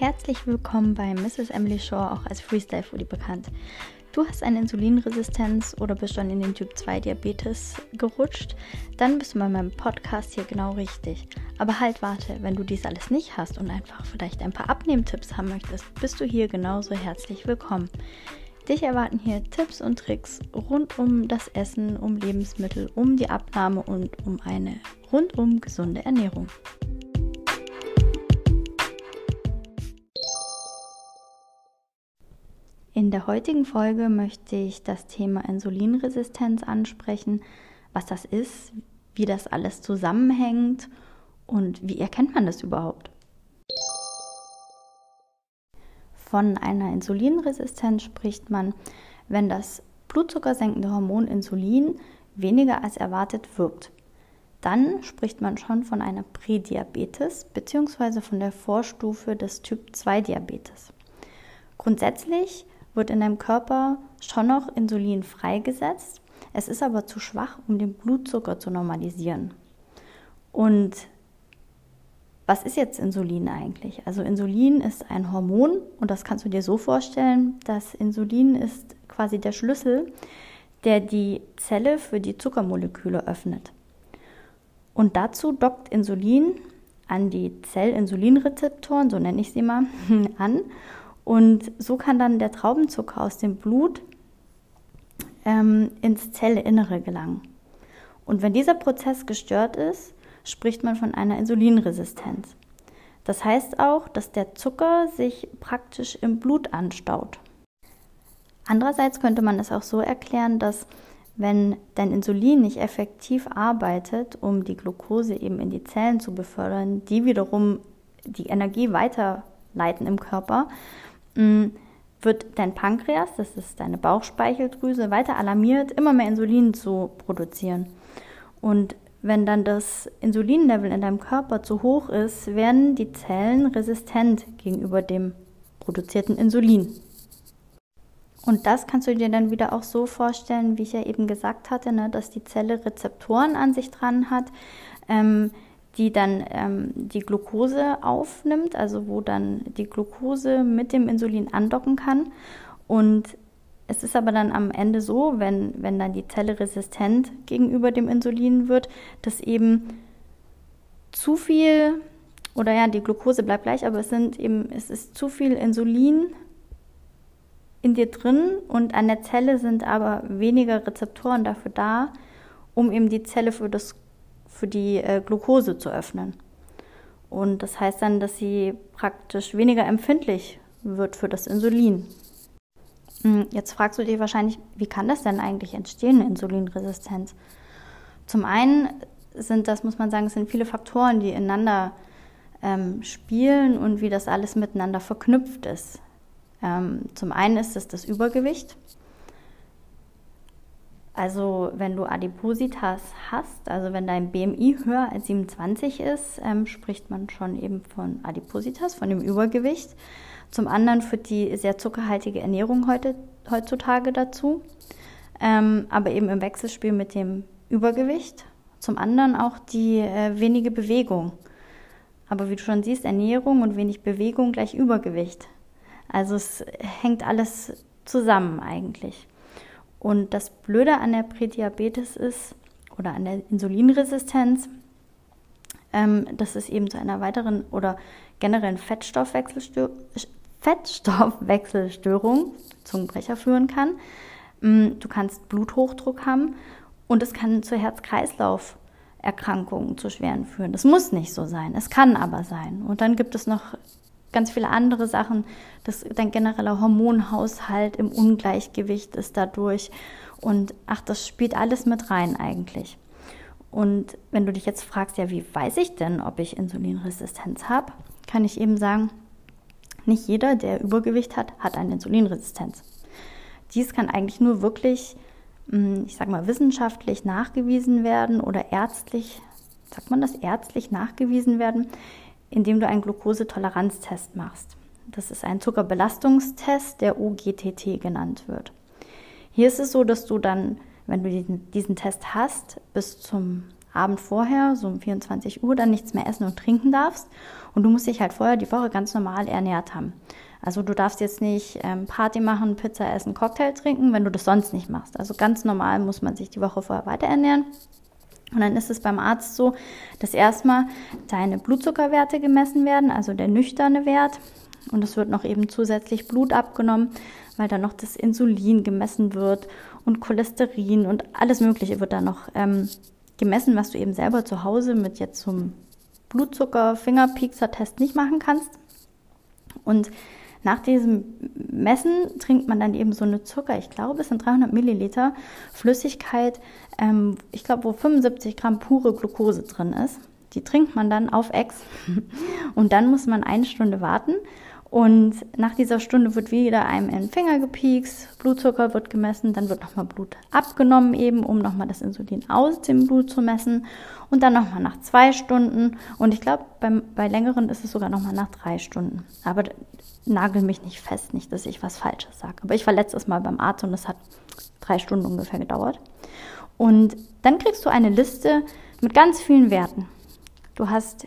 herzlich willkommen bei Mrs. Emily Shaw, auch als Freestyle Foodie bekannt. Du hast eine Insulinresistenz oder bist schon in den Typ 2 Diabetes gerutscht, dann bist du bei meinem Podcast hier genau richtig. Aber halt warte, wenn du dies alles nicht hast und einfach vielleicht ein paar Abnehmtipps haben möchtest, bist du hier genauso herzlich willkommen. Dich erwarten hier Tipps und Tricks rund um das Essen, um Lebensmittel, um die Abnahme und um eine rundum gesunde Ernährung. In der heutigen Folge möchte ich das Thema Insulinresistenz ansprechen, was das ist, wie das alles zusammenhängt und wie erkennt man das überhaupt. Von einer Insulinresistenz spricht man, wenn das blutzuckersenkende Hormon Insulin weniger als erwartet wirkt. Dann spricht man schon von einer Prädiabetes bzw. von der Vorstufe des Typ 2 Diabetes. Grundsätzlich wird in deinem Körper schon noch Insulin freigesetzt. Es ist aber zu schwach, um den Blutzucker zu normalisieren. Und was ist jetzt Insulin eigentlich? Also Insulin ist ein Hormon und das kannst du dir so vorstellen, dass Insulin ist quasi der Schlüssel, der die Zelle für die Zuckermoleküle öffnet. Und dazu dockt Insulin an die Zellinsulinrezeptoren, so nenne ich sie mal, an und so kann dann der Traubenzucker aus dem Blut ähm, ins Zellinnere gelangen. Und wenn dieser Prozess gestört ist, spricht man von einer Insulinresistenz. Das heißt auch, dass der Zucker sich praktisch im Blut anstaut. Andererseits könnte man es auch so erklären, dass wenn dein Insulin nicht effektiv arbeitet, um die Glucose eben in die Zellen zu befördern, die wiederum die Energie weiterleiten im Körper, wird dein Pankreas, das ist deine Bauchspeicheldrüse, weiter alarmiert, immer mehr Insulin zu produzieren. Und wenn dann das Insulinlevel in deinem Körper zu hoch ist, werden die Zellen resistent gegenüber dem produzierten Insulin. Und das kannst du dir dann wieder auch so vorstellen, wie ich ja eben gesagt hatte, ne, dass die Zelle Rezeptoren an sich dran hat, ähm, die dann ähm, die Glucose aufnimmt, also wo dann die Glucose mit dem Insulin andocken kann. Und es ist aber dann am Ende so, wenn, wenn dann die Zelle resistent gegenüber dem Insulin wird, dass eben zu viel, oder ja, die Glucose bleibt gleich, aber es sind eben, es ist zu viel Insulin in dir drin und an der Zelle sind aber weniger Rezeptoren dafür da, um eben die Zelle für das für die äh, Glucose zu öffnen. Und das heißt dann, dass sie praktisch weniger empfindlich wird für das Insulin. Hm, jetzt fragst du dich wahrscheinlich, wie kann das denn eigentlich entstehen, Insulinresistenz? Zum einen sind das, muss man sagen, es sind viele Faktoren, die ineinander ähm, spielen und wie das alles miteinander verknüpft ist. Ähm, zum einen ist es das Übergewicht. Also wenn du Adipositas hast, also wenn dein BMI höher als 27 ist, ähm, spricht man schon eben von Adipositas, von dem Übergewicht. Zum anderen führt die sehr zuckerhaltige Ernährung heute, heutzutage dazu, ähm, aber eben im Wechselspiel mit dem Übergewicht. Zum anderen auch die äh, wenige Bewegung. Aber wie du schon siehst, Ernährung und wenig Bewegung gleich Übergewicht. Also es hängt alles zusammen eigentlich. Und das Blöde an der Prädiabetes ist, oder an der Insulinresistenz, ähm, dass es eben zu einer weiteren oder generellen Fettstoffwechselstör Fettstoffwechselstörung, Zungenbrecher führen kann. Ähm, du kannst Bluthochdruck haben und es kann zu Herz-Kreislauf-Erkrankungen, zu schweren führen. Das muss nicht so sein, es kann aber sein. Und dann gibt es noch ganz viele andere Sachen. Das, dein genereller Hormonhaushalt im Ungleichgewicht ist dadurch. Und ach, das spielt alles mit rein eigentlich. Und wenn du dich jetzt fragst, ja, wie weiß ich denn, ob ich Insulinresistenz habe, kann ich eben sagen, nicht jeder, der Übergewicht hat, hat eine Insulinresistenz. Dies kann eigentlich nur wirklich, hm, ich sag mal, wissenschaftlich nachgewiesen werden oder ärztlich, sagt man das, ärztlich nachgewiesen werden, indem du einen Glukosetoleranztest machst. Das ist ein Zuckerbelastungstest, der OGTT genannt wird. Hier ist es so, dass du dann, wenn du diesen, diesen Test hast, bis zum Abend vorher, so um 24 Uhr, dann nichts mehr essen und trinken darfst. Und du musst dich halt vorher die Woche ganz normal ernährt haben. Also du darfst jetzt nicht ähm, Party machen, Pizza essen, Cocktail trinken, wenn du das sonst nicht machst. Also ganz normal muss man sich die Woche vorher weiter ernähren. Und dann ist es beim Arzt so, dass erstmal deine Blutzuckerwerte gemessen werden, also der nüchterne Wert. Und es wird noch eben zusätzlich Blut abgenommen, weil dann noch das Insulin gemessen wird und Cholesterin und alles Mögliche wird dann noch ähm, gemessen, was du eben selber zu Hause mit jetzt zum Blutzucker-Fingerpiekser-Test nicht machen kannst. Und nach diesem Messen trinkt man dann eben so eine Zucker, ich glaube, es sind 300 Milliliter Flüssigkeit, ähm, ich glaube, wo 75 Gramm pure Glucose drin ist. Die trinkt man dann auf Ex und dann muss man eine Stunde warten. Und nach dieser Stunde wird wieder einem in den Finger gepiekst, Blutzucker wird gemessen, dann wird nochmal Blut abgenommen eben, um nochmal das Insulin aus dem Blut zu messen. Und dann nochmal nach zwei Stunden. Und ich glaube, bei längeren ist es sogar nochmal nach drei Stunden. Aber nagel mich nicht fest, nicht, dass ich was Falsches sage. Aber ich war letztes Mal beim Arzt und es hat drei Stunden ungefähr gedauert. Und dann kriegst du eine Liste mit ganz vielen Werten. Du hast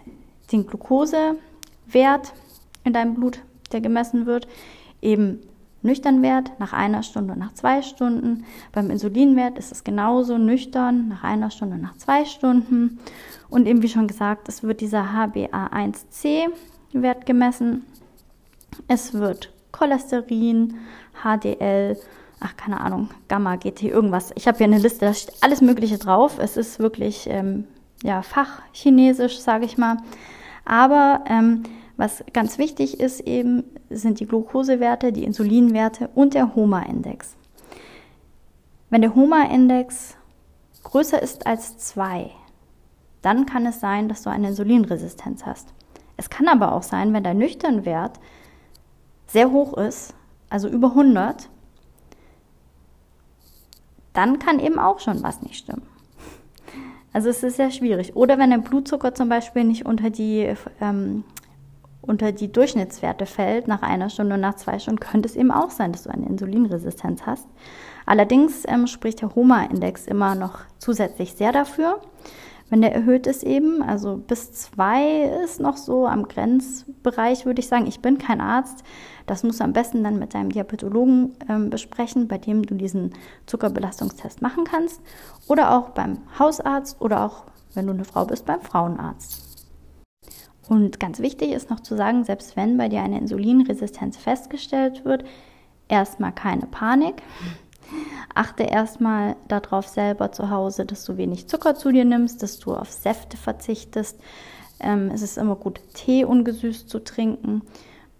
den Glukosewert in deinem Blut, der gemessen wird, eben nüchtern Wert nach einer Stunde und nach zwei Stunden. Beim Insulinwert ist es genauso nüchtern nach einer Stunde und nach zwei Stunden. Und eben wie schon gesagt, es wird dieser HbA1c-Wert gemessen es wird Cholesterin, HDL, ach keine Ahnung, Gamma, GT, irgendwas. Ich habe hier eine Liste, da steht alles Mögliche drauf. Es ist wirklich ähm, ja, Fachchinesisch, sage ich mal. Aber ähm, was ganz wichtig ist eben, sind die Glukosewerte, die Insulinwerte und der HOMA-Index. Wenn der HOMA-Index größer ist als 2, dann kann es sein, dass du eine Insulinresistenz hast. Es kann aber auch sein, wenn der nüchtern Wert sehr hoch ist, also über 100, dann kann eben auch schon was nicht stimmen. Also es ist sehr schwierig. Oder wenn der Blutzucker zum Beispiel nicht unter die, ähm, unter die Durchschnittswerte fällt, nach einer Stunde und nach zwei Stunden, könnte es eben auch sein, dass du eine Insulinresistenz hast. Allerdings ähm, spricht der HOMA-Index immer noch zusätzlich sehr dafür. Wenn der erhöht ist eben, also bis zwei ist noch so am Grenzbereich, würde ich sagen. Ich bin kein Arzt. Das musst du am besten dann mit deinem Diabetologen äh, besprechen, bei dem du diesen Zuckerbelastungstest machen kannst. Oder auch beim Hausarzt oder auch, wenn du eine Frau bist, beim Frauenarzt. Und ganz wichtig ist noch zu sagen, selbst wenn bei dir eine Insulinresistenz festgestellt wird, erstmal keine Panik. Achte erstmal darauf selber zu Hause, dass du wenig Zucker zu dir nimmst, dass du auf Säfte verzichtest. Ähm, es ist immer gut, Tee ungesüßt zu trinken.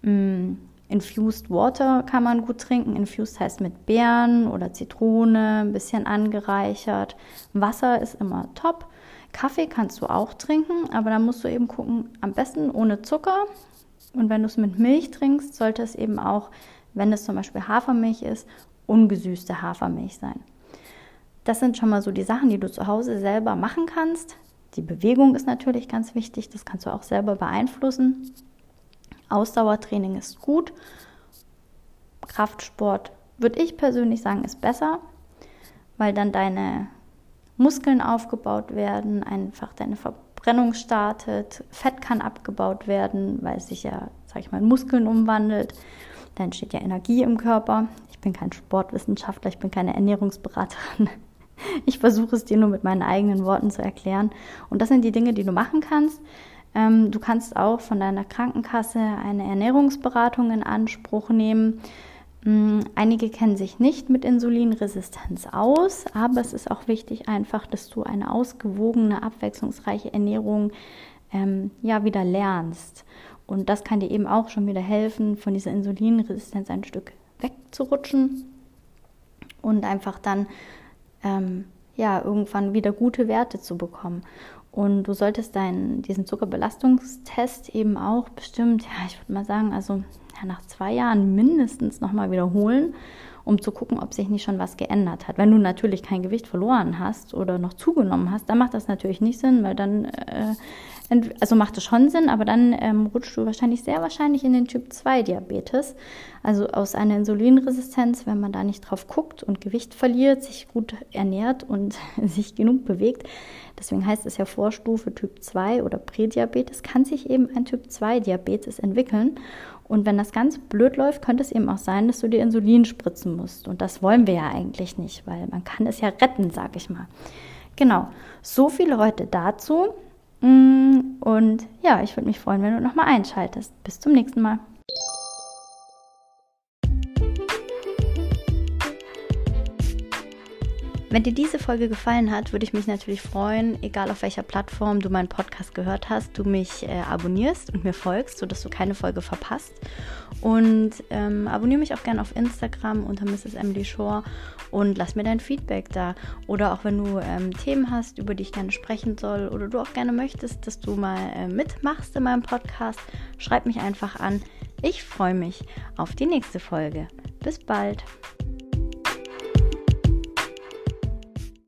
Mm, infused Water kann man gut trinken. Infused heißt mit Beeren oder Zitrone, ein bisschen angereichert. Wasser ist immer top. Kaffee kannst du auch trinken, aber da musst du eben gucken, am besten ohne Zucker. Und wenn du es mit Milch trinkst, sollte es eben auch, wenn es zum Beispiel Hafermilch ist, ungesüßte Hafermilch sein. Das sind schon mal so die Sachen, die du zu Hause selber machen kannst. Die Bewegung ist natürlich ganz wichtig, das kannst du auch selber beeinflussen. Ausdauertraining ist gut. Kraftsport würde ich persönlich sagen, ist besser, weil dann deine Muskeln aufgebaut werden, einfach deine Verbrennung startet, Fett kann abgebaut werden, weil es sich ja, sag ich mal, in Muskeln umwandelt. Dann entsteht ja Energie im Körper bin kein Sportwissenschaftler, ich bin keine Ernährungsberaterin. Ich versuche es dir nur mit meinen eigenen Worten zu erklären. Und das sind die Dinge, die du machen kannst. Ähm, du kannst auch von deiner Krankenkasse eine Ernährungsberatung in Anspruch nehmen. Mm, einige kennen sich nicht mit Insulinresistenz aus, aber es ist auch wichtig einfach, dass du eine ausgewogene, abwechslungsreiche Ernährung ähm, ja wieder lernst. Und das kann dir eben auch schon wieder helfen, von dieser Insulinresistenz ein Stück wegzurutschen und einfach dann ähm, ja irgendwann wieder gute Werte zu bekommen. Und du solltest deinen, diesen Zuckerbelastungstest eben auch bestimmt, ja, ich würde mal sagen, also ja, nach zwei Jahren mindestens nochmal wiederholen, um zu gucken, ob sich nicht schon was geändert hat. Wenn du natürlich kein Gewicht verloren hast oder noch zugenommen hast, dann macht das natürlich nicht Sinn, weil dann äh, Also macht es schon Sinn, aber dann ähm, rutschst du wahrscheinlich sehr wahrscheinlich in den Typ 2 Diabetes. Also aus einer Insulinresistenz, wenn man da nicht drauf guckt und Gewicht verliert, sich gut ernährt und sich genug bewegt. Deswegen heißt es ja Vorstufe Typ 2 oder Prädiabetes, kann sich eben ein Typ 2 Diabetes entwickeln. Und wenn das ganz blöd läuft, könnte es eben auch sein, dass du dir Insulin spritzen musst. Und das wollen wir ja eigentlich nicht, weil man kann es ja retten, sag ich mal. Genau, so viele heute dazu. Mm, und ja, ich würde mich freuen, wenn du nochmal einschaltest. Bis zum nächsten Mal. Wenn dir diese Folge gefallen hat, würde ich mich natürlich freuen, egal auf welcher Plattform du meinen Podcast gehört hast, du mich äh, abonnierst und mir folgst, sodass du keine Folge verpasst. Und ähm, abonniere mich auch gerne auf Instagram unter Mrs. Emily Shore und lass mir dein Feedback da. Oder auch wenn du ähm, Themen hast, über die ich gerne sprechen soll oder du auch gerne möchtest, dass du mal äh, mitmachst in meinem Podcast, schreib mich einfach an. Ich freue mich auf die nächste Folge. Bis bald.